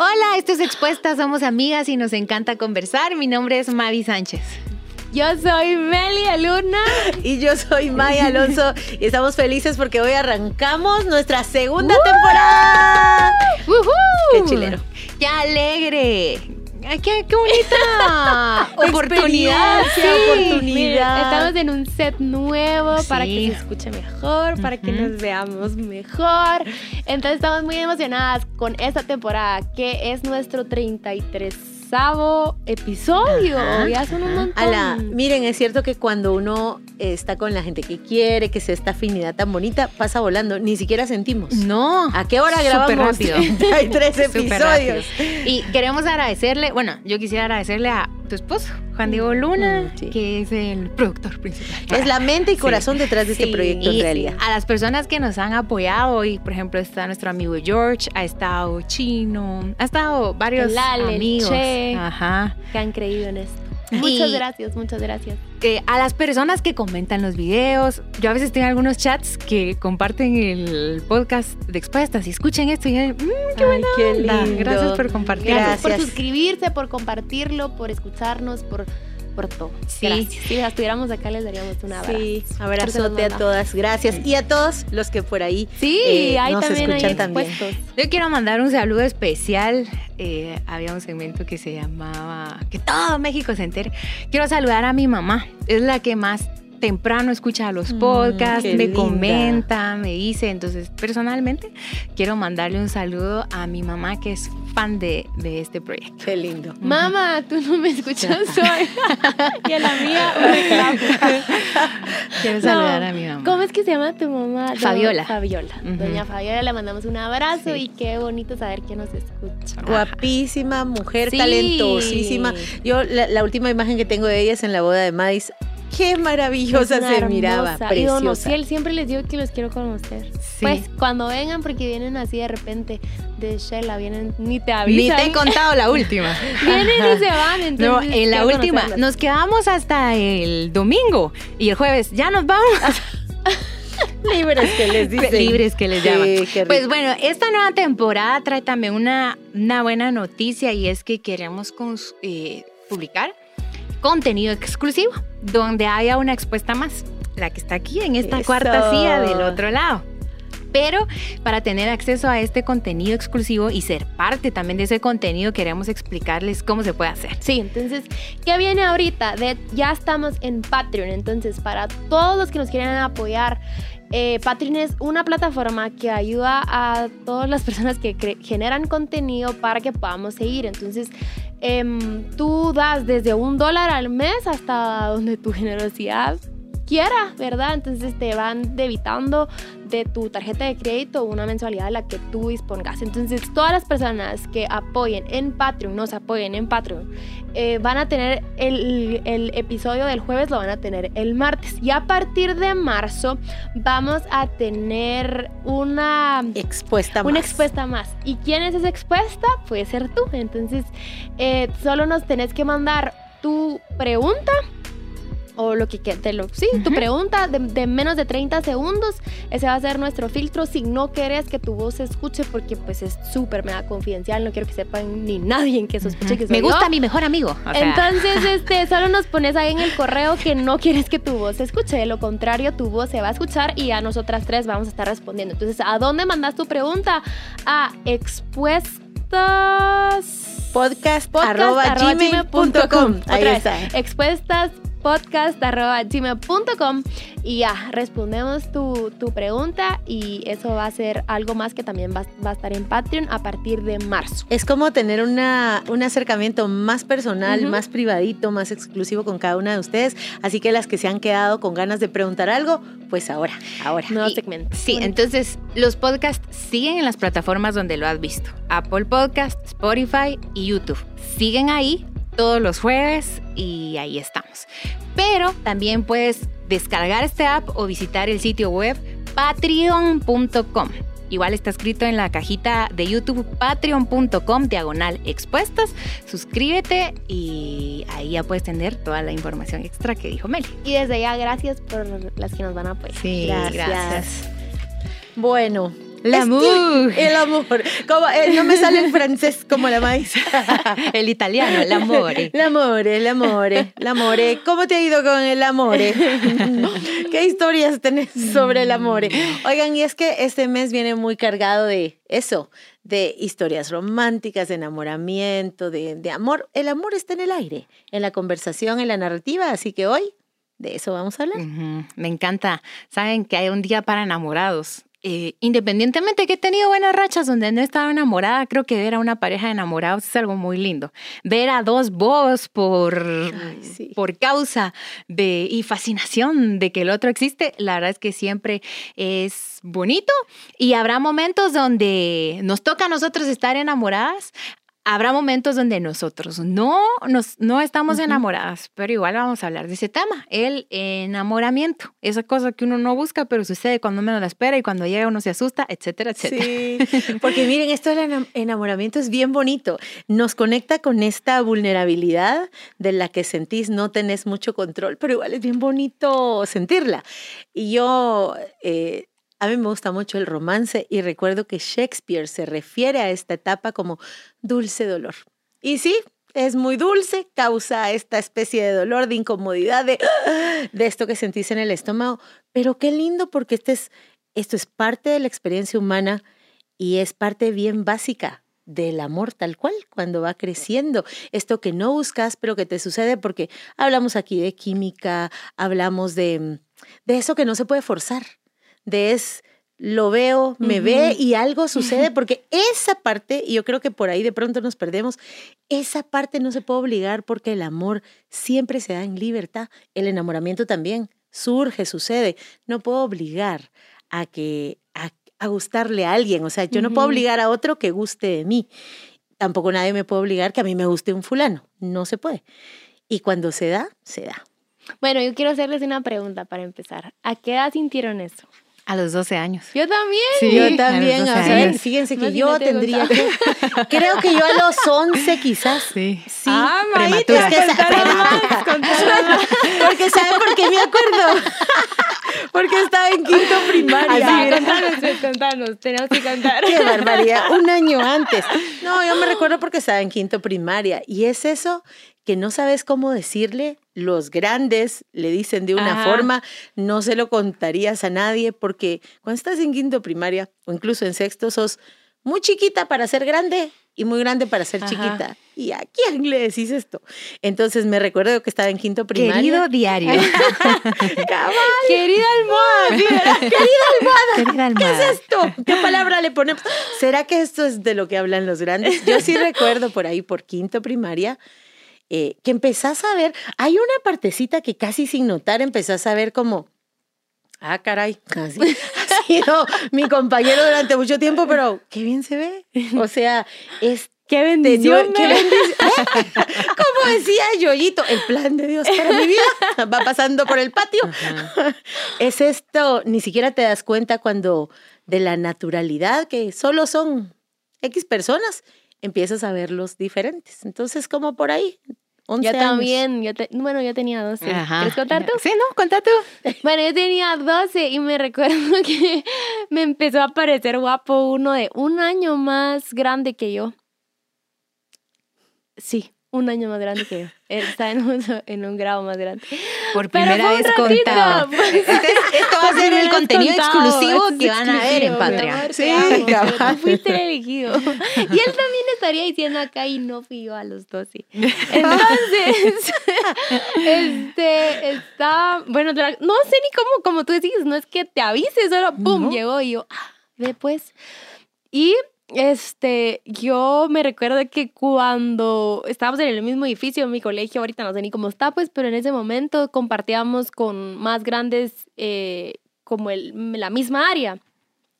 Hola, esto es Expuesta, somos amigas y nos encanta conversar. Mi nombre es Mavi Sánchez. Yo soy Meli Aluna. Y yo soy Maya Alonso. Y estamos felices porque hoy arrancamos nuestra segunda temporada. ¡Qué chilero! ¡Qué alegre! Ay, qué, qué bonita oportunidad, sí. oportunidad. Estamos en un set nuevo Sí. para que se escuche mejor, para que nos veamos mejor. Entonces estamos muy emocionadas con esta temporada, que es nuestro 33 episodio. Ajá, ya son un montón. Ala, miren, es cierto que cuando uno está con la gente que quiere, que sea esta afinidad tan bonita, pasa volando. Ni siquiera sentimos. No. ¿A qué hora grabamos? Hay tres episodios. Y queremos agradecerle, bueno, yo quisiera agradecerle a tu esposo, Juan Diego Luna, Mm, sí. que es el productor principal. Es la mente y Sí. corazón detrás de este proyecto en Y realidad. a las personas que nos han apoyado, y por ejemplo está nuestro amigo George, ha estado Chino, ha estado varios El Ale, amigos. Che. Ajá. que han creído en esto. Y- Muchas gracias, muchas gracias. A las personas que comentan los videos, yo a veces tengo algunos chats que comparten el podcast de expuestas y escuchen esto y dicen, "Mm, qué buena qué onda". lindo. Gracias por compartir. Gracias. Por suscribirse, por compartirlo, por escucharnos, por, por todo. Sí. Gracias. Si las tuviéramos acá, les daríamos un abrazo. Sí, abrazote a todas. Gracias. Y a todos los que por ahí Sí, eh, ahí nos también hay escuchan también. expuestos. Yo quiero mandar un saludo especial. Eh, había un segmento que se llamaba Que todo México se entere. Quiero saludar a mi mamá. Es la que más temprano escucha los Mm, podcasts, me linda. comenta, me dice. Entonces, personalmente, quiero mandarle un saludo a mi mamá que es fan de, de este proyecto. Qué lindo. Mamá, tú no me escuchas hoy. y a la mía, un. Quiero No, saludar a mi mamá. ¿Cómo es que se llama tu mamá? Do- Fabiola. Fabiola. Doña Fabiola, le mandamos un abrazo Sí. y qué bonito saber que nos escucha. Guapísima, mujer Sí. talentosísima. Yo la, la última imagen que tengo de ella es en la boda de Madis. Qué maravillosa se miraba, hermosa. Y don preciosa. Ociel, siempre les digo que los quiero conocer. Sí. Pues cuando vengan, porque vienen así de repente de Shella, vienen, ni te Ni avisan. te he contado la última. Vienen y se van, entonces. No, en la última, conocerlos. nos quedamos hasta el domingo y el jueves ya nos vamos. Libres que les dicen. Libres que les llaman. Pues bueno, esta nueva temporada trae también una, una buena noticia y es que queremos eh, publicar contenido exclusivo donde haya una expuesta más, la que está aquí en esta Eso. cuarta silla del otro lado. Pero para tener acceso a este contenido exclusivo y ser parte también de ese contenido, queremos explicarles cómo se puede hacer. Sí, entonces, ¿qué viene ahorita? De, ya estamos en Patreon, entonces para todos los que nos quieran apoyar, eh, Patreon es una plataforma que ayuda a todas las personas que generan contenido para que podamos seguir. Entonces, em, tú das desde un dólar al mes hasta donde tu generosidad quiera, ¿verdad? Entonces te van debitando de tu tarjeta de crédito una mensualidad de la que tú dispongas. Entonces todas las personas que apoyen en Patreon, nos apoyen en Patreon, eh, van a tener el, el episodio del jueves, lo van a tener el martes. Y a partir de marzo vamos a tener una expuesta una más. expuesta más. ¿Y quién es esa expuesta? Puede ser tú. Entonces, eh, solo nos tenés que mandar tu pregunta. O lo que que- te lo, sí, tu pregunta de, de menos de 30 segundos. Ese va a ser nuestro filtro. Si no querés que tu voz se escuche, porque pues es súper mega confidencial. No quiero que sepan ni nadie que sospeche que soy Me gusta yo. mi mejor amigo. o sea, Entonces, este, solo nos pones ahí en el correo que no quieres que tu voz se escuche. De lo contrario, tu voz se va a escuchar y a nosotras tres vamos a estar respondiendo. Entonces, ¿a dónde mandas tu pregunta? A expuestas. Podcast, podcast arroba arroba gmail punto gmail com. punto Ahí está. expuestas podcast arroba gmail.com y ya respondemos tu, tu pregunta y eso va a ser algo más que también va, va a estar en Patreon a partir de marzo. Es como tener una, un acercamiento más personal, más privadito, más exclusivo con cada una de ustedes. Así que las que se han quedado con ganas de preguntar algo, pues ahora, ahora. Nuevo Y- segmento. Sí, Bonito. entonces los podcasts siguen en las plataformas donde lo has visto. Apple Podcast, Spotify y YouTube. Siguen ahí todos los jueves y ahí estamos. Pero también puedes descargar este app o visitar el sitio web patreon.com. Igual está escrito en la cajita de YouTube patreon.com diagonal expuestas. Suscríbete y ahí ya puedes tener toda la información extra que dijo Meli. Y desde ya, gracias por las que nos van a apoyar. Sí, Gracias. Bueno, L'amour. El amor. Como, eh, no me sale en francés como la maíz. el italiano, l'amore. L'amore, l'amore, l'amore. ¿Cómo te ha ido con el amore? ¿Qué historias tenés sobre el amore? Oigan, y es que este mes viene muy cargado de eso, de historias románticas, de enamoramiento, de, de amor. El amor está en el aire, en la conversación, en la narrativa, así que hoy de eso vamos a hablar. Ujú, Me encanta. Saben que hay un día para enamorados. Eh, independientemente de que he tenido buenas rachas donde no estaba enamorada, creo que ver a una pareja de enamorados es algo muy lindo. Ver a dos vos por, Ay, sí. por causa de y fascinación de que el otro existe, la verdad es que siempre es bonito y habrá momentos donde nos toca a nosotros estar enamoradas. Habrá momentos donde nosotros no, nos, no estamos Ujú. enamoradas, pero igual vamos a hablar de ese tema, el enamoramiento, esa cosa que uno no busca, pero sucede cuando menos la espera y cuando llega uno se asusta, etcétera, etcétera. Sí, porque miren, esto del enam- enamoramiento es bien bonito. Nos conecta con esta vulnerabilidad de la que sentís no tenés mucho control, pero igual es bien bonito sentirla. Y yo, eh, a mí me gusta mucho el romance y recuerdo que Shakespeare se refiere a esta etapa como dulce dolor. Y sí. Es muy dulce, causa esta especie de dolor, de incomodidad, de, de esto que sentís en el estómago. Pero qué lindo porque este es, esto es parte de la experiencia humana y es parte bien básica del amor tal cual, cuando va creciendo. Esto que no buscas, pero que te sucede porque hablamos aquí de química, hablamos de, de eso que no se puede forzar, de es, lo veo, me ve y algo sucede, porque esa parte, y yo creo que por ahí de pronto nos perdemos, esa parte no se puede obligar porque el amor siempre se da en libertad, el enamoramiento también surge, sucede, no puedo obligar a que a, a gustarle a alguien, o sea, yo no puedo obligar a otro que guste de mí. Tampoco nadie me puede obligar que a mí me guste un fulano, no se puede. Y cuando se da, se da. Bueno, yo quiero hacerles una pregunta para empezar. ¿A qué edad sintieron eso? A los 12 años. Yo también. Sí, yo a los también, 12 o sea, años. fíjense que Imagínate, yo tendría que, creo que yo a los 11 quizás. Sí. Sí, Ah, prematura. Es que más, porque ¿saben por qué me acuerdo? Porque estaba en quinto primaria. Sí, contanos, contanos. Tenemos que contar. Qué barbaridad, un año antes. No, yo me recuerdo porque estaba en quinto primaria y es eso que no sabes cómo decirle, los grandes le dicen de una Ajá. forma, no se lo contarías a nadie porque cuando estás en quinto primaria o incluso en sexto sos muy chiquita para ser grande y muy grande para ser Ajá. chiquita. ¿Y a quién le decís esto? Entonces me recuerdo que estaba en quinto primaria. Querido diario. Cabal, Querida almohada. Querida almohada. ¿Qué es esto? ¿Qué palabra le ponemos? ¿Será que esto es de lo que hablan los grandes? Yo sí recuerdo por ahí, por quinto primaria, eh, que empezás a ver, hay una partecita que casi sin notar empezás a ver como, ah, caray, así ha sido mi compañero durante mucho tiempo, pero qué bien se ve. O sea, es Qué bendición. Qué ¿eh? bendición. Como decía Yoyito, el plan de Dios para mi vida va pasando por el patio. Es esto, ni siquiera te das cuenta cuando de la naturalidad, que solo son X personas, empiezas a verlos diferentes. Entonces, como por ahí, 11 Yo años. también. Yo te- bueno, yo tenía 12. Ajá. ¿Quieres contar tú? Sí, no, contá tú. Bueno, yo tenía 12 y me recuerdo que me empezó a parecer guapo uno de un año más grande que yo. Sí, un año más grande que yo. Él está en un, en un grado más grande. Por primera vez contado. pues. Este es- esto va a ser el contenido contado, exclusivo que van a ver en Patreon. amor, Sí, amo, tú fuiste el elegido. Y él también estaría diciendo acá y no fui yo a los 12. Entonces, este, está, bueno, no sé ni cómo, como tú decís, no es que te avise, solo pum, No. llegó y yo, ah, ve pues. Y este, yo me recuerdo que cuando estábamos en el mismo edificio en mi colegio, ahorita no sé ni cómo está, pues, pero en ese momento compartíamos con más grandes eh, como el, la misma área.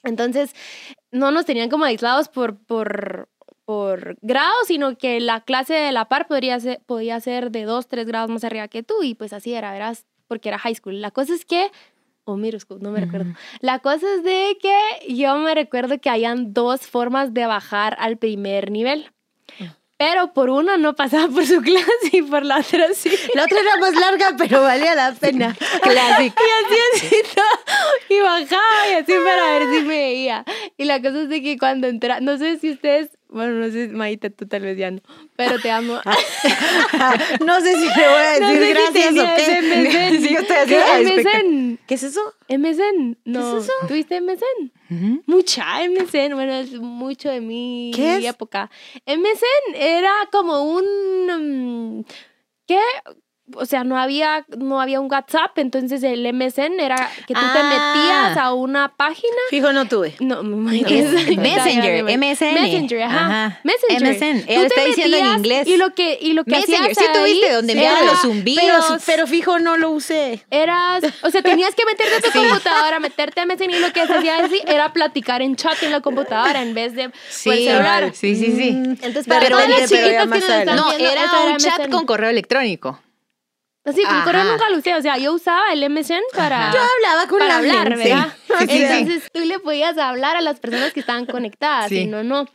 Entonces, no nos tenían como aislados por, por, por grado, sino que la clase de la par podría ser, podía ser de dos, tres grados más arriba que tú, y pues así era, verás, porque era high school. La cosa es que, o school, no me recuerdo. La cosa es de que yo me recuerdo que hayan dos formas de bajar al primer nivel. pero por una no pasaba por su clase y por la otra sí. La otra era más larga, pero valía la pena. Clásico. Y así, así, todo, y bajaba y así para ver si me veía. Y la cosa es de que cuando entra, no sé si ustedes, bueno, no sé, Maite, tú tal vez ya no, pero te amo. no sé si le voy a No decir sé si gracias o qué. MSN. Sí, yo ¿Qué? ah, MSN. ¿Qué es eso? MSN. No. es eso? ¿Tuviste MSN? Mucha MSN, bueno, es mucho de mi ¿Qué es? época. MSN era como un... mm, ¿Qué? O sea, no había, no había un WhatsApp, entonces el MSN era que tú te Ah. metías a una página. Fijo, no tuve. No, me imagino. Es que- Messenger, MSN. Messenger, ajá. Ajá. Messenger. MSN. Te está diciendo en inglés. Y lo que, y lo que Messenger, sí tuviste, donde enviaban era- los zumbidos. Pero, pero fijo, no lo usé. Eras, o sea, tenías que meterte a tu computadora, meterte a MSN y lo que se hacía así era platicar en chat en la computadora en vez de por Sí, el celular. sí, sí, sí. Mm, Entonces, para todas repente, las pero chiquitas que nos están No, viendo, era eso un chat MSN. con correo electrónico. Así, con correo Ajá. nunca lo usé, o sea, yo usaba el MSN para, Yo hablaba con para la hablar, gente. ¿verdad? Sí, sí, sí. Entonces tú le podías hablar a las personas que estaban conectadas, Sí. y no, no.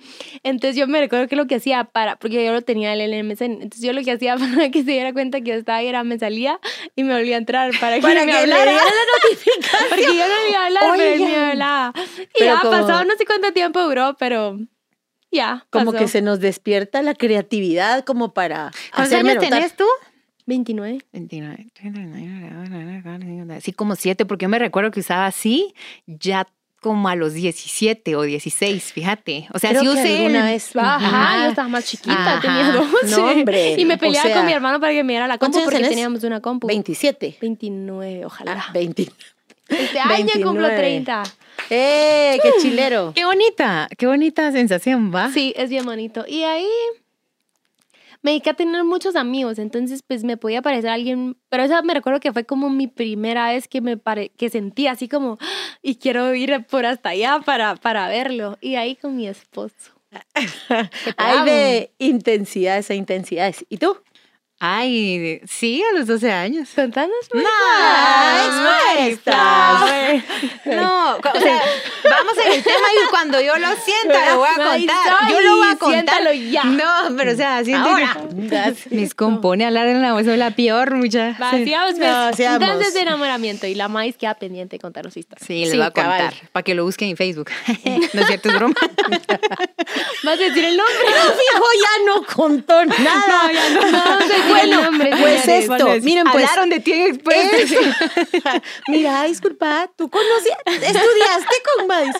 Entonces yo me recuerdo que lo que hacía para, porque yo lo tenía el MSN, entonces yo lo que hacía para que se diera cuenta que yo estaba ahí era me salía y me volvía a entrar para que Para me que le hablara. diera la notificación. Porque yo no le iba a hablar, pero él me Oigan. hablaba. Y Pero ya como- pasado no sé cuánto tiempo duró, pero ya. Como pasó. que se nos despierta la creatividad como para ¿Cuántos años tenés tú? 29. 29, 39, Sí, como 7, porque yo me recuerdo que usaba así ya como a los 17 o 16, fíjate. O sea, Creo que usé alguna el- vez. Ajá, Ajá. yo estaba más chiquita, Ajá. tenía 12. No, hombre, Y me o peleaba sea, con mi hermano para que me diera la ¿cuántos compu porque tenés? teníamos una compu. 27. 29, ojalá. Ah, 20. este año cumplo 29. 30. ¡Eh! ¡Qué chilero! Qué bonita, qué bonita sensación, ¿va? Sí, es bien bonito. Y ahí me dediqué a tener muchos amigos, entonces pues me podía parecer alguien, pero esa me recuerdo que fue como mi primera vez que me pare, que sentí así como "Ah, y quiero ir por hasta allá para, para verlo. Y ahí con mi esposo. Hay de intensidades a intensidades. ¿Y tú? Ay, sí, a los 12 años. Contanos. No, Ay, expuesta. No, o sea, vamos en el tema y cuando yo lo sienta lo voy a contar. Yo lo voy a contar. siéntalo ya. No, pero o sea, siento Ahora. que me descompone hablar en la voz, soy la peor, mucha. Pues. No, sigamos. Entonces de enamoramiento y la maíz queda pendiente de contar los historias. Sí, Sí, voy a contar para que lo busquen en Facebook. no es cierto, es broma. ¿Vas a decir el nombre? Pero fijo, ya no contó nada. No, ya no. Bueno, el nombre, pues señores. esto, Pues, miren, pues. Hablaron de ti. Es- Mira, disculpa, tú conocías, estudiaste con Mais.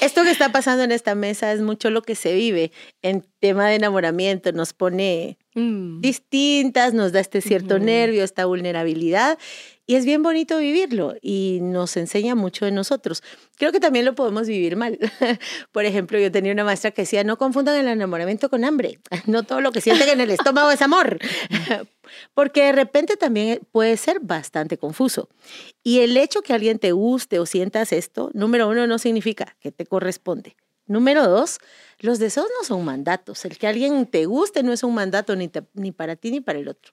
Esto que está pasando en esta mesa es mucho lo que se vive en tema de enamoramiento. Nos pone Mm. distintas, nos da este cierto nervio, esta vulnerabilidad. Y es bien bonito vivirlo y nos enseña mucho de nosotros. Creo que también lo podemos vivir mal. Por ejemplo, yo tenía una maestra que decía, no confundan el enamoramiento con hambre. No todo lo que sienten en el estómago es amor. Porque de repente también puede ser bastante confuso. Y el hecho que alguien te guste o sientas esto, número uno, no significa que te corresponde. Número dos, los deseos no son mandatos. El que alguien te guste no es un mandato ni, ni para ti ni para el otro.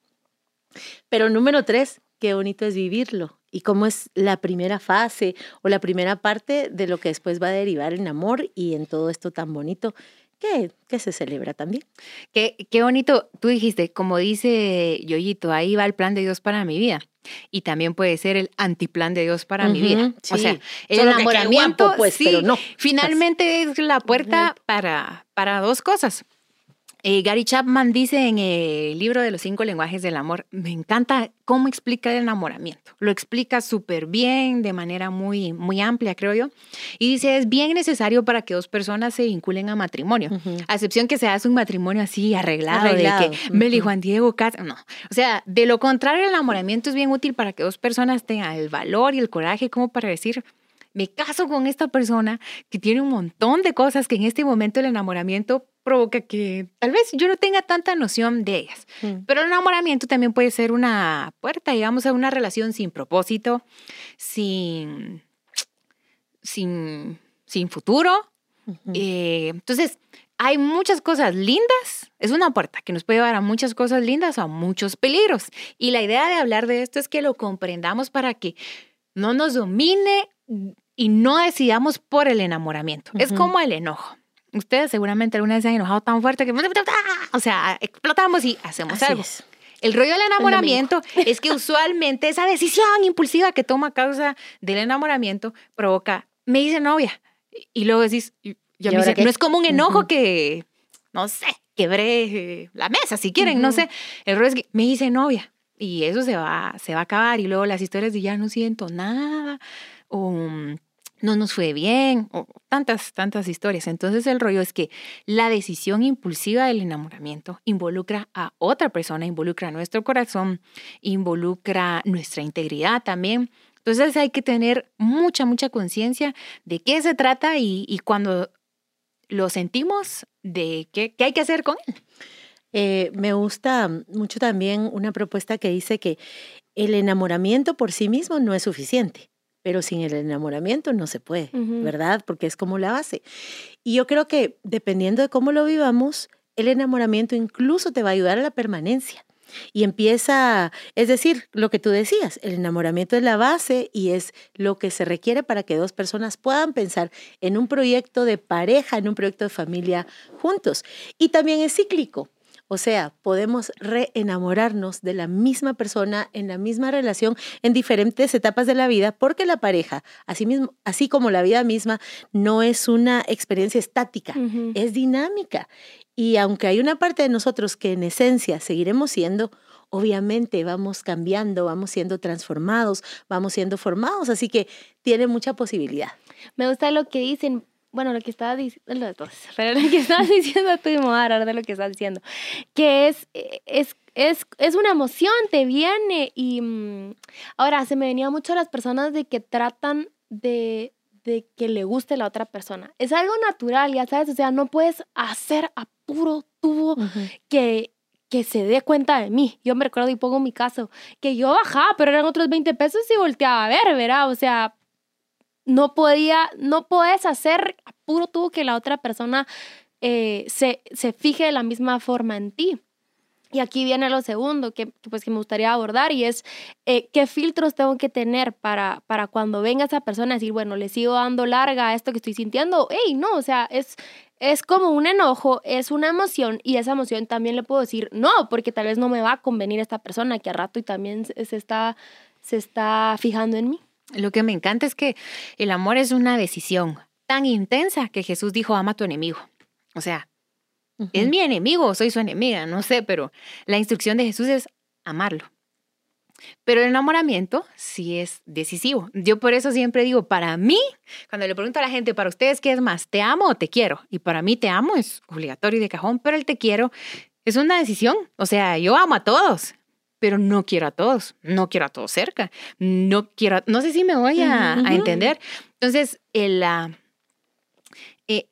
Pero número tres, qué bonito es vivirlo y cómo es la primera fase o la primera parte de lo que después va a derivar en amor y en todo esto tan bonito que, que se celebra también. Qué, qué bonito, tú dijiste, como dice Yoyito, ahí va el plan de Dios para mi vida. Y también puede ser el antiplan de Dios para mi vida. O sea, el Solo que qué enamoramiento, guapo, pues, sí, pero no. finalmente es la puerta para, para dos cosas. Eh, Gary Chapman dice en el libro de los cinco lenguajes del amor, me encanta cómo explica el enamoramiento. Lo explica súper bien, de manera muy, muy amplia, creo yo. Y dice, es bien necesario para que dos personas se vinculen a matrimonio. A excepción que se hace un matrimonio así arreglado, Arreglado, de que Meli, ujú. Juan Diego, Kat, no. O sea, de lo contrario, el enamoramiento es bien útil para que dos personas tengan el valor y el coraje como para decir, me caso con esta persona que tiene un montón de cosas que en este momento el enamoramiento provoca que tal vez yo no tenga tanta noción de ellas. Mm. Pero el enamoramiento también puede ser una puerta, digamos, a una relación sin propósito, sin, sin, sin futuro. Eh, entonces, hay muchas cosas lindas. Es una puerta que nos puede llevar a muchas cosas lindas o a muchos peligros. Y la idea de hablar de esto es que lo comprendamos para que no nos domine y no decidamos por el enamoramiento. Es como el enojo. Ustedes seguramente alguna vez se han enojado tan fuerte que, o sea, explotamos y hacemos Así algo. es. El rollo del enamoramiento es que usualmente esa decisión impulsiva que toma causa del enamoramiento provoca, me dice novia, y luego decís, y- ya ¿Y me dice, qué? no es como un enojo que, no sé, quebré eh, la mesa, si quieren, no sé. El rollo es que me dice novia, y eso se va, se va a acabar, y luego las historias de ya no siento nada, o mm, no nos fue bien, o tantas, tantas historias. Entonces el rollo es que la decisión impulsiva del enamoramiento involucra a otra persona, involucra nuestro corazón, involucra nuestra integridad también. Entonces hay que tener mucha, mucha conciencia de qué se trata y, cuando lo sentimos, de qué, qué hay que hacer con él. Eh, me gusta mucho también una propuesta que dice que el enamoramiento por sí mismo no es suficiente, pero sin el enamoramiento no se puede. ¿verdad? Porque es como la base. Y yo creo que dependiendo de cómo lo vivamos, el enamoramiento incluso te va a ayudar a la permanencia. Y empieza, es decir, lo que tú decías, el enamoramiento es la base y es lo que se requiere para que dos personas puedan pensar en un proyecto de pareja, en un proyecto de familia juntos. Y también es cíclico. O sea, podemos reenamorarnos de la misma persona en la misma relación en diferentes etapas de la vida, porque la pareja, así, mismo, así como la vida misma, no es una experiencia estática, es dinámica. Y aunque hay una parte de nosotros que en esencia seguiremos siendo, obviamente vamos cambiando, vamos siendo transformados, vamos siendo formados, así que tiene mucha posibilidad. Me gusta lo que dicen, bueno, lo que estabas diciendo, pero lo que estabas diciendo tú y me voy a agarrar de lo que estás diciendo, que es, es, es, es una emoción, te viene y mm, ahora se me venía mucho a las personas de que tratan de, de que le guste la otra persona. Es algo natural, ya sabes, o sea, no puedes hacer a puro tubo que que se dé cuenta de mí. Yo me recuerdo y pongo mi caso, que yo bajaba, pero eran otros 20 pesos y volteaba a ver, ¿verdad? O sea, no podía, no puedes hacer puro tú que la otra persona eh, se, se fije de la misma forma en ti. Y aquí viene lo segundo que, pues, que me gustaría abordar y es eh, qué filtros tengo que tener para, para cuando venga esa persona a decir, bueno, le sigo dando larga a esto que estoy sintiendo. Hey, no, o sea, es, es como un enojo, es una emoción y esa emoción también le puedo decir no, porque tal vez no me va a convenir esta persona que a rato y también se está, se está fijando en mí. Lo que me encanta es que el amor es una decisión tan intensa que Jesús dijo, ama a tu enemigo. O sea, uh -huh. es mi enemigo o soy su enemiga, no sé, pero la instrucción de Jesús es amarlo. Pero el enamoramiento sí es decisivo. Yo por eso siempre digo, para mí, cuando le pregunto a la gente, para ustedes, ¿qué es más? ¿Te amo o te quiero? Y para mí te amo es obligatorio y de cajón, pero el te quiero es una decisión. O sea, yo amo a todos, pero no quiero a todos, no quiero a todos cerca, no quiero, a, no sé si me voy a, uh -huh. a entender. Entonces, el, uh,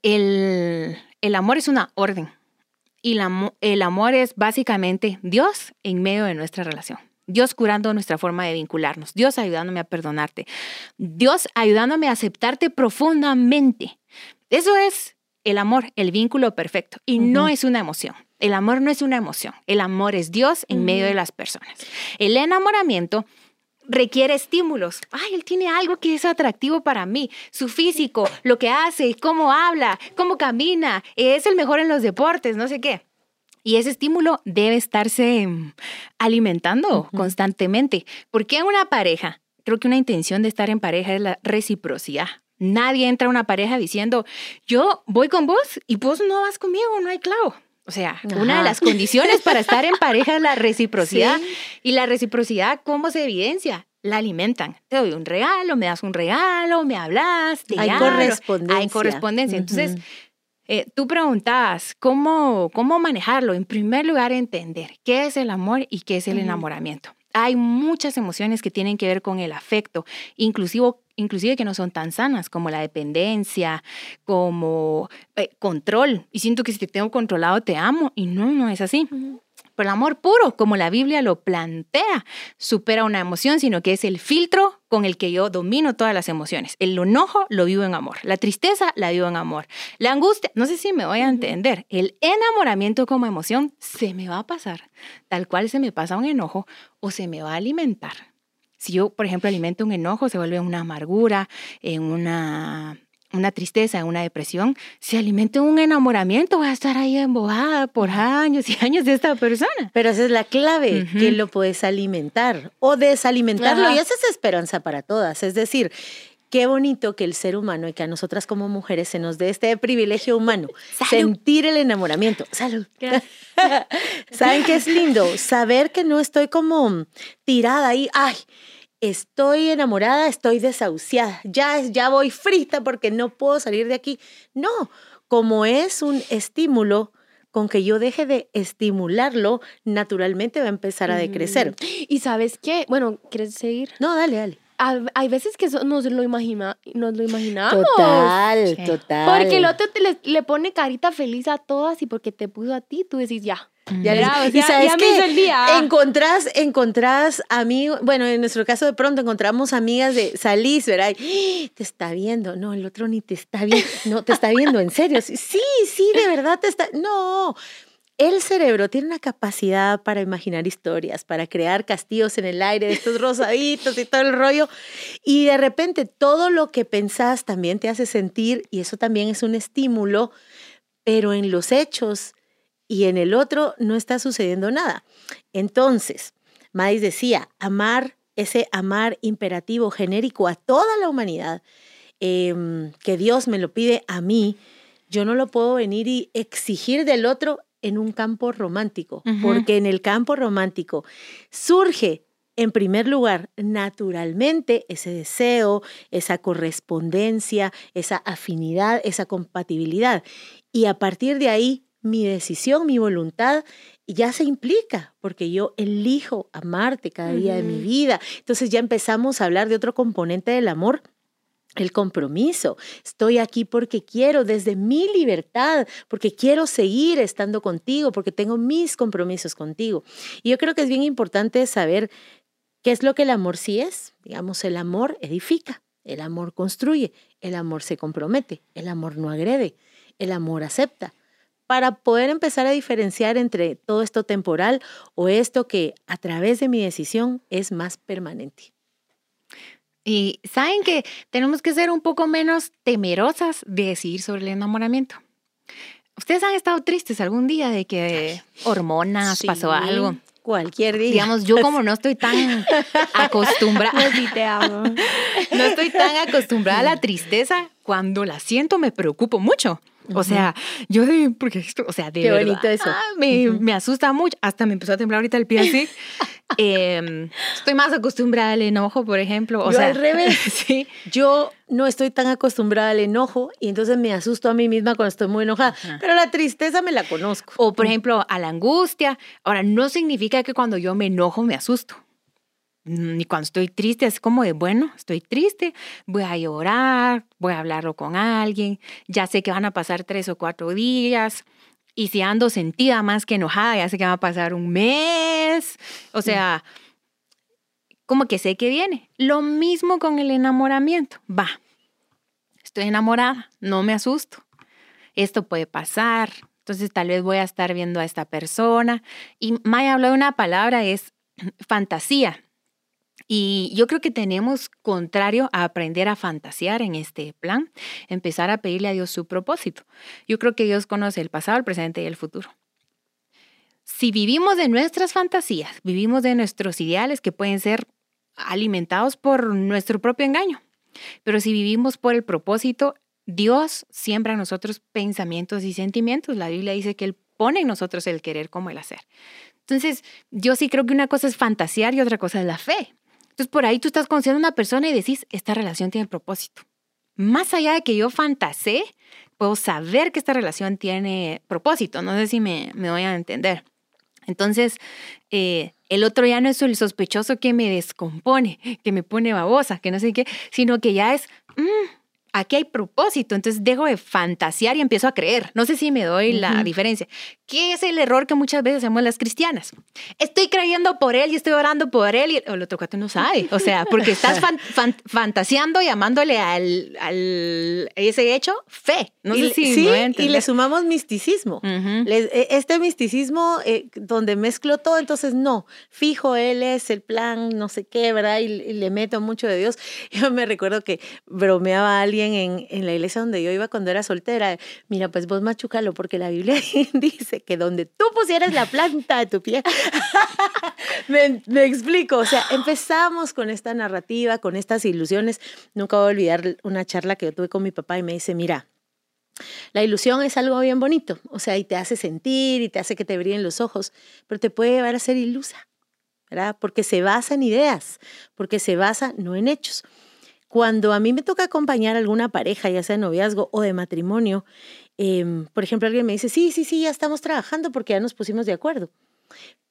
el, el amor es una orden y la, el amor es básicamente Dios en medio de nuestra relación. Dios curando nuestra forma de vincularnos, Dios ayudándome a perdonarte, Dios ayudándome a aceptarte profundamente. Eso es el amor, el vínculo perfecto, y uh -huh. no es una emoción. El amor no es una emoción, el amor es Dios en uh -huh. medio de las personas. El enamoramiento requiere estímulos. Ay, él tiene algo que es atractivo para mí. Su físico, lo que hace, cómo habla, cómo camina, es el mejor en los deportes, no sé qué. Y ese estímulo debe estarse alimentando uh -huh. constantemente. Porque en una pareja, creo que una intención de estar en pareja es la reciprocidad. Nadie entra a una pareja diciendo, yo voy con vos y vos no vas conmigo, no hay clavo. O sea, Ajá. una de las condiciones para estar en pareja es la reciprocidad. Sí. Y la reciprocidad, ¿cómo se evidencia? La alimentan. Te doy un regalo, me das un regalo, me hablas, te Hay hablo. correspondencia. Hay correspondencia. Uh -huh. Entonces, eh, tú preguntabas, ¿cómo, ¿cómo manejarlo? En primer lugar, entender qué es el amor y qué es el uh -huh. enamoramiento. Hay muchas emociones que tienen que ver con el afecto, inclusive, inclusive que no son tan sanas, como la dependencia, como eh, control. Y siento que si te tengo controlado te amo, y no, no es así. Uh -huh. Pero el amor puro, como la Biblia lo plantea, supera una emoción, sino que es el filtro con el que yo domino todas las emociones. El enojo lo vivo en amor, la tristeza la vivo en amor, la angustia, no sé si me voy a entender, el enamoramiento como emoción se me va a pasar, tal cual se me pasa un enojo o se me va a alimentar. Si yo, por ejemplo, alimento un enojo, se vuelve una amargura, en una una tristeza, una depresión, se alimenta un enamoramiento, voy a estar ahí embobada por años y años de esta persona. Pero esa es la clave, que lo puedes alimentar o desalimentarlo y esa es esperanza para todas. Es decir, qué bonito que el ser humano y que a nosotras como mujeres se nos dé este privilegio humano, sentir el enamoramiento. Salud. ¿Saben qué es lindo? Saber que no estoy como tirada ahí, ay, estoy enamorada, estoy desahuciada, ya, ya voy frita porque no puedo salir de aquí. No, como es un estímulo, con que yo deje de estimularlo, naturalmente va a empezar a decrecer. Y sabes qué, bueno, ¿quieres seguir? No, dale, dale hay veces que eso nos lo, imagina, nos lo imaginamos. Total, total. Porque el otro le, pone carita feliz a todas y porque te puso a ti, tú decís ya. Ya, y sabes que el día. encontrás, encontrás amigos, bueno, en nuestro caso de pronto encontramos amigas de salís, ¿verdad? ¡Ah! Te está viendo, no, el otro ni te está viendo, no, te está viendo, en serio, sí, sí, de verdad te está, no, el cerebro tiene una capacidad para imaginar historias, para crear castillos en el aire, estos rosaditos y todo el rollo. Y de repente todo lo que pensás también te hace sentir, y eso también es un estímulo, pero en los hechos y en el otro no está sucediendo nada. Entonces, Mais decía, amar, ese amar imperativo genérico a toda la humanidad, em, que Dios me lo pide a mí, yo no lo puedo venir y exigir del otro en un campo romántico, porque en el campo romántico surge en primer lugar, naturalmente, ese deseo, esa correspondencia, esa afinidad, esa compatibilidad. Y a partir de ahí, mi decisión, mi voluntad ya se implica, porque yo elijo amarte cada día de mi vida. Entonces ya empezamos a hablar de otro componente del amor el compromiso. Estoy aquí porque quiero, desde mi libertad, porque quiero seguir estando contigo, porque tengo mis compromisos contigo. Y yo creo que es bien importante saber qué es lo que el amor sí es. Digamos, el amor edifica, el amor construye, el amor se compromete, el amor no agrede, el amor acepta. Para poder empezar a diferenciar entre todo esto temporal o esto que a través de mi decisión es más permanente. Y saben que tenemos que ser un poco menos temerosas de decir sobre el enamoramiento. ¿Ustedes han estado tristes algún día de que hormonas, pasó algo? Cualquier día. Digamos, yo como no estoy tan acostumbrada. No estoy tan acostumbrada a la tristeza. Cuando la siento me preocupo mucho. O sea, yo de, porque esto, o sea, de Qué bonito eso. Ah, me, me, asusta mucho. Hasta me empezó a temblar ahorita el pie así. Em, estoy más acostumbrada al enojo, por ejemplo. O yo sea, al revés. sí. Yo no estoy tan acostumbrada al enojo y entonces me asusto a mí misma cuando estoy muy enojada. Pero la tristeza me la conozco. O, por ejemplo, a la angustia. Ahora, no significa que cuando yo me enojo me asusto. Ni cuando estoy triste, es como de, bueno, estoy triste, voy a llorar, voy a hablarlo con alguien, ya sé que van a pasar tres o cuatro días, y si ando sentida más que enojada, ya sé que va a pasar un mes. O sea, como que sé que viene. Lo mismo con el enamoramiento. Va, estoy enamorada, no me asusto. Esto puede pasar. Entonces tal vez voy a estar viendo a esta persona. Y Maya habló de una palabra, es fantasía. Y yo creo que tenemos, contrario a aprender a fantasear en este plan, empezar a pedirle a Dios su propósito. Yo creo que Dios conoce el pasado, el presente y el futuro. Si vivimos de nuestras fantasías, vivimos de nuestros ideales que pueden ser alimentados por nuestro propio engaño, pero si vivimos por el propósito, Dios siembra en nosotros pensamientos y sentimientos. La Biblia dice que Él pone en nosotros el querer como el hacer. Entonces, yo sí creo que una cosa es fantasear y otra cosa es la fe. Entonces, por ahí tú estás conociendo a una persona y decís, esta relación tiene propósito. Más allá de que yo fantasé, puedo saber que esta relación tiene propósito. No sé si me, me voy a entender. Entonces, eh, el otro ya no es el sospechoso que me descompone, que me pone babosa, que no sé qué, sino que ya es, mm, aquí hay propósito, entonces dejo de fantasear y empiezo a creer. No sé si me doy la diferencia. ¿Qué es el error que muchas veces hacemos las cristianas? Estoy creyendo por él y estoy orando por él y el otro cuate no sabe. O sea, porque estás fantaseando y amándole al, al, ese hecho fe. No y, sé si sí, y le sumamos misticismo. E, este misticismo eh, donde mezclo todo, entonces no, fijo, él es el plan, no sé qué, ¿verdad? Y, y le meto mucho de Dios. Yo me recuerdo que bromeaba a alguien en, en, la iglesia donde yo iba cuando era soltera. Mira, pues vos machucalo, porque la Biblia dice que donde tú pusieras la planta de tu pie. me, me, explico. O sea, empezamos con esta narrativa, con estas ilusiones. Nunca voy a olvidar una charla que yo tuve con mi papá y me dice, mira, la ilusión es algo bien bonito, o sea, y te hace sentir y te hace que te brillen los ojos, pero te puede llevar a ser ilusa, ¿verdad? Porque se basa en ideas, porque se basa no en hechos. Cuando a mí me toca acompañar a alguna pareja, ya sea de noviazgo o de matrimonio, em, por ejemplo, alguien me dice, sí, sí, sí, ya estamos trabajando porque ya nos pusimos de acuerdo.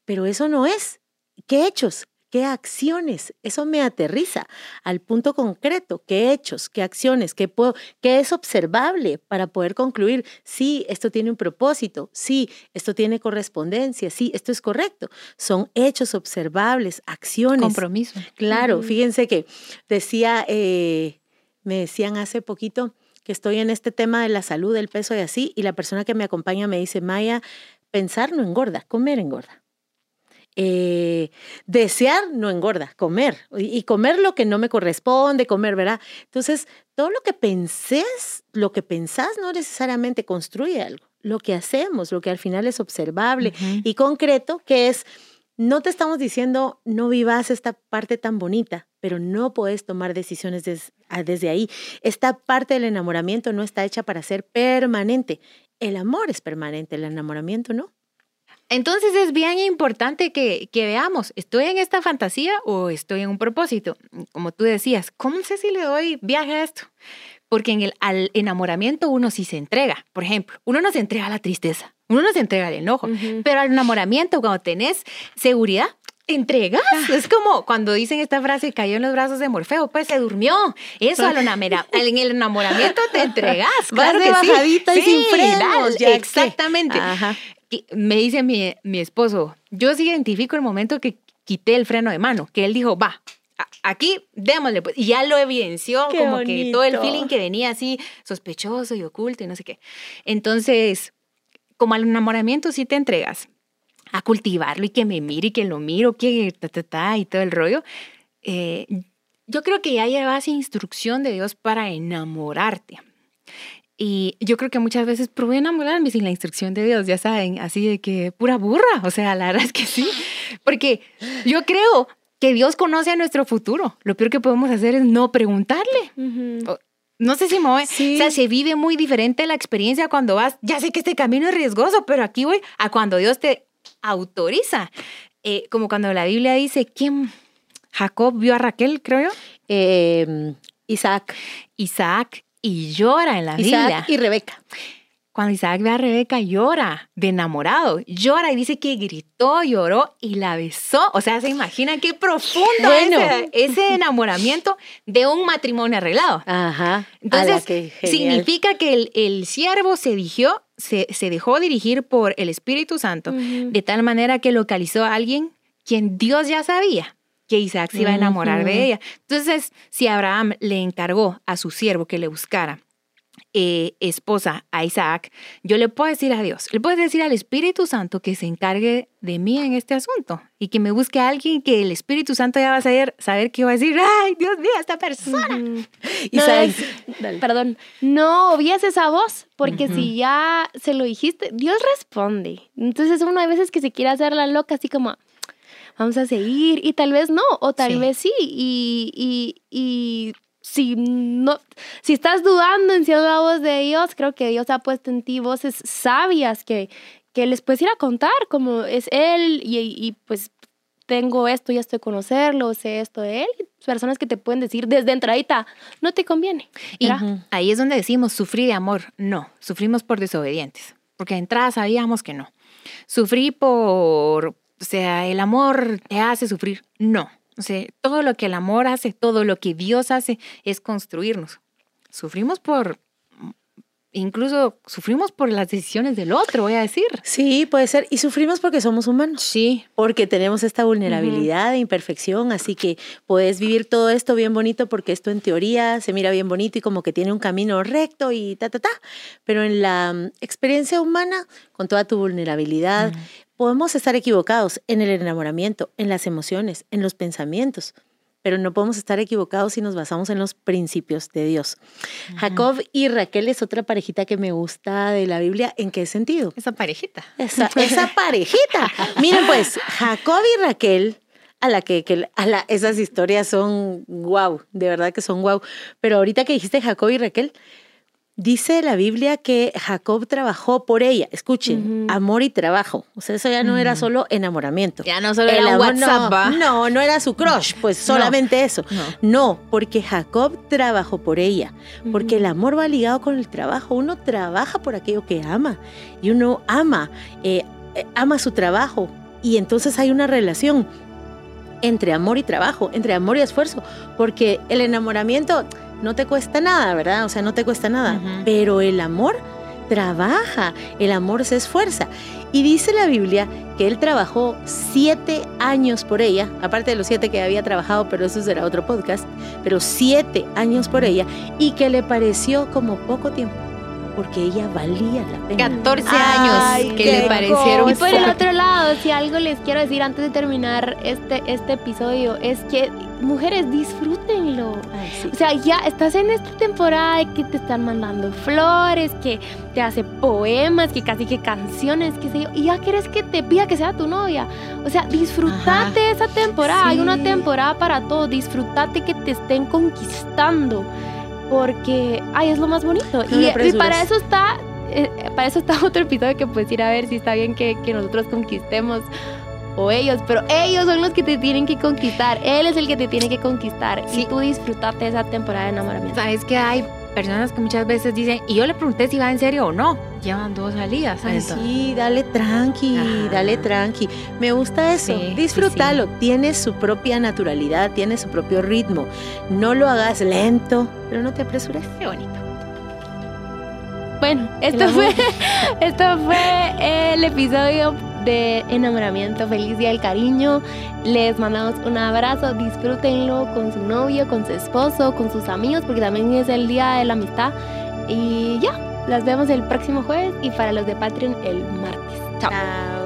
Pero eso no es. ¿Qué hechos? ¿Qué acciones? Eso me aterriza al punto concreto. ¿Qué hechos? ¿Qué acciones? ¿Qué, puedo, ¿Qué es observable para poder concluir? Sí, esto tiene un propósito. Sí, esto tiene correspondencia. Sí, esto es correcto. Son hechos observables, acciones. Compromiso. Claro, fíjense que decía, eh, me decían hace poquito que estoy en este tema de la salud, del peso y así, y la persona que me acompaña me dice, Maya, pensar no engorda, comer engorda. Eh, desear no engorda, comer y, comer lo que no me corresponde, comer, ¿verdad? Entonces, todo lo que pensés, lo que pensás no necesariamente construye algo. Lo que hacemos, lo que al final es observable y concreto, que es, no te estamos diciendo no vivas esta parte tan bonita, pero no puedes tomar decisiones ah, desde ahí. Esta parte del enamoramiento no está hecha para ser permanente. El amor es permanente, el enamoramiento no. Entonces es bien importante que, veamos, ¿estoy en esta fantasía o estoy en un propósito? Como tú decías, ¿cómo sé si le doy viaje a esto? Porque en el al enamoramiento uno sí se entrega. Por ejemplo, uno no se entrega a la tristeza, uno no se entrega al enojo, pero al enamoramiento, cuando tenés seguridad, te entregas. Ah. Es como cuando dicen esta frase, cayó en los brazos de Morfeo, pues se durmió. Eso, al en el enamoramiento te entregas. Claro que bajadita y sin frenos. exactamente. Me dice mi, mi esposo, yo sí identifico el momento que quité el freno de mano, que él dijo, va, aquí démosle, pues. Y ya lo evidenció, como que todo el feeling que venía así sospechoso y oculto y no sé qué. Entonces, como al enamoramiento sí te entregas a cultivarlo y que me mire y que lo miro, que ta, ta, ta, y todo el rollo. Eh, yo creo que ya llevas instrucción de Dios para enamorarte. Y yo creo que muchas veces probé enamorarme sin la instrucción de Dios, ya saben, así de que pura burra, o sea, la verdad es que sí, porque yo creo que Dios conoce a nuestro futuro. Lo peor que podemos hacer es no preguntarle. No sé si me voy. O sea, se vive muy diferente la experiencia cuando vas, ya sé que este camino es riesgoso, pero aquí voy a cuando Dios te autoriza. Eh, como cuando la Biblia dice, ¿quién? Jacob vio a Raquel, creo yo. Em, Isaac. Isaac y llora en la Isaac Y Rebeca. Cuando Isaac ve a Rebeca, llora de enamorado, llora y dice que gritó, lloró y la besó. O sea, se imagina qué profundo bueno. ese, ese, enamoramiento de un matrimonio arreglado. Ajá. Entonces, significa que el, el siervo se dirigió, se, se, dejó dirigir por el Espíritu Santo, de tal manera que localizó a alguien quien Dios ya sabía que Isaac se iba a enamorar de ella. Entonces, si Abraham le encargó a su siervo que le buscara eh, esposa a Isaac, yo le puedo decir a Dios, le puedo decir al Espíritu Santo que se encargue de mí en este asunto y que me busque a alguien que el Espíritu Santo ya va a saber, saber que va a decir, ay, Dios mío, esta persona. perdón, no obvías esa voz, porque si ya se lo dijiste, Dios responde. Entonces uno a veces que se quiere hacer la loca así como, vamos a seguir y tal vez no, o tal vez sí. Y, y, y, si no, si estás dudando en si es la voz de Dios, creo que Dios ha puesto en ti voces sabias que, que les puedes ir a contar, como es Él y, y pues tengo esto, ya estoy conocerlo, sé esto de él. Personas que te pueden decir desde entradita, no te conviene. Y ahí es donde decimos, sufrí de amor. No, sufrimos por desobedientes, porque de entrada sabíamos que no. Sufrí por, o sea, el amor te hace sufrir. No. O sea, todo lo que el amor hace, todo lo que Dios hace es construirnos. Sufrimos por, incluso sufrimos por las decisiones del otro, voy a decir. Sí, puede ser. Y sufrimos porque somos humanos. Sí. Porque tenemos esta vulnerabilidad e imperfección. Así que puedes vivir todo esto bien bonito porque esto en teoría se mira bien bonito y como que tiene un camino recto y ta, ta, ta. Pero en la mm, experiencia humana, con toda tu vulnerabilidad, podemos estar equivocados en el enamoramiento, en las emociones, en los pensamientos. Pero no podemos estar equivocados si nos basamos en los principios de Dios. Jacob y Raquel es otra parejita que me gusta de la Biblia. ¿En qué sentido? Esa parejita. Esa, esa parejita. Miren pues, Jacob y Raquel a la que, que a la, esas historias son wow, de verdad que son wow. Pero ahorita que dijiste Jacob y Raquel, dice la Biblia que Jacob trabajó por ella. Escuchen, amor y trabajo. O sea, eso ya no era solo enamoramiento. Ya no solo era WhatsApp. No, no, no, era su crush, pues solamente eso. No. porque Jacob trabajó por ella. Porque el amor va ligado con el trabajo. Uno trabaja por aquello que ama. Y uno ama, eh, eh, ama su trabajo. Y entonces hay una relación entre amor y trabajo, entre amor y esfuerzo, porque el enamoramiento no te cuesta nada, ¿verdad? O sea, no te cuesta nada, pero el amor trabaja, el amor se esfuerza. Y dice la Biblia que él trabajó siete años por ella, aparte de los siete que había trabajado, pero eso será otro podcast, pero siete años por ella, y que le pareció como poco tiempo porque ella valía la pena. 14 años que le parecieron. Y por el otro lado, si algo les quiero decir antes de terminar este, este episodio, es que mujeres, disfrútenlo. O sea, ya estás en esta temporada de que te están mandando flores, que te hace poemas, que casi que canciones, qué sé yo, y ya quieres que te pida que sea tu novia. O sea, disfrutate esa temporada. Hay una temporada para todo. Disfrutate que te estén conquistando porque, ay, es lo más bonito. y, para eso está, eh, para eso está otro episodio que puedes ir a ver si está bien que, nosotros conquistemos o ellos, pero ellos son los que te tienen que conquistar. Él es el que te tiene que conquistar. Y tú disfrutaste esa temporada de enamoramiento. Sabes que hay personas que muchas veces dicen, y yo le pregunté si va en serio o no. Llevan dos salidas. sí, dale tranqui, dale tranqui. Me gusta eso. Disfrútalo. Tiene su propia naturalidad, tiene su propio ritmo. No lo hagas lento, pero no te apresures. Qué bonito. Bueno, esto fue, esto fue el episodio enamoramiento. Feliz día del cariño. Les mandamos un abrazo. Disfrútenlo con su novio, con su esposo, con sus amigos, porque también es el día de la amistad. Y ya, las vemos el próximo jueves y para los de Patreon el martes. Chao.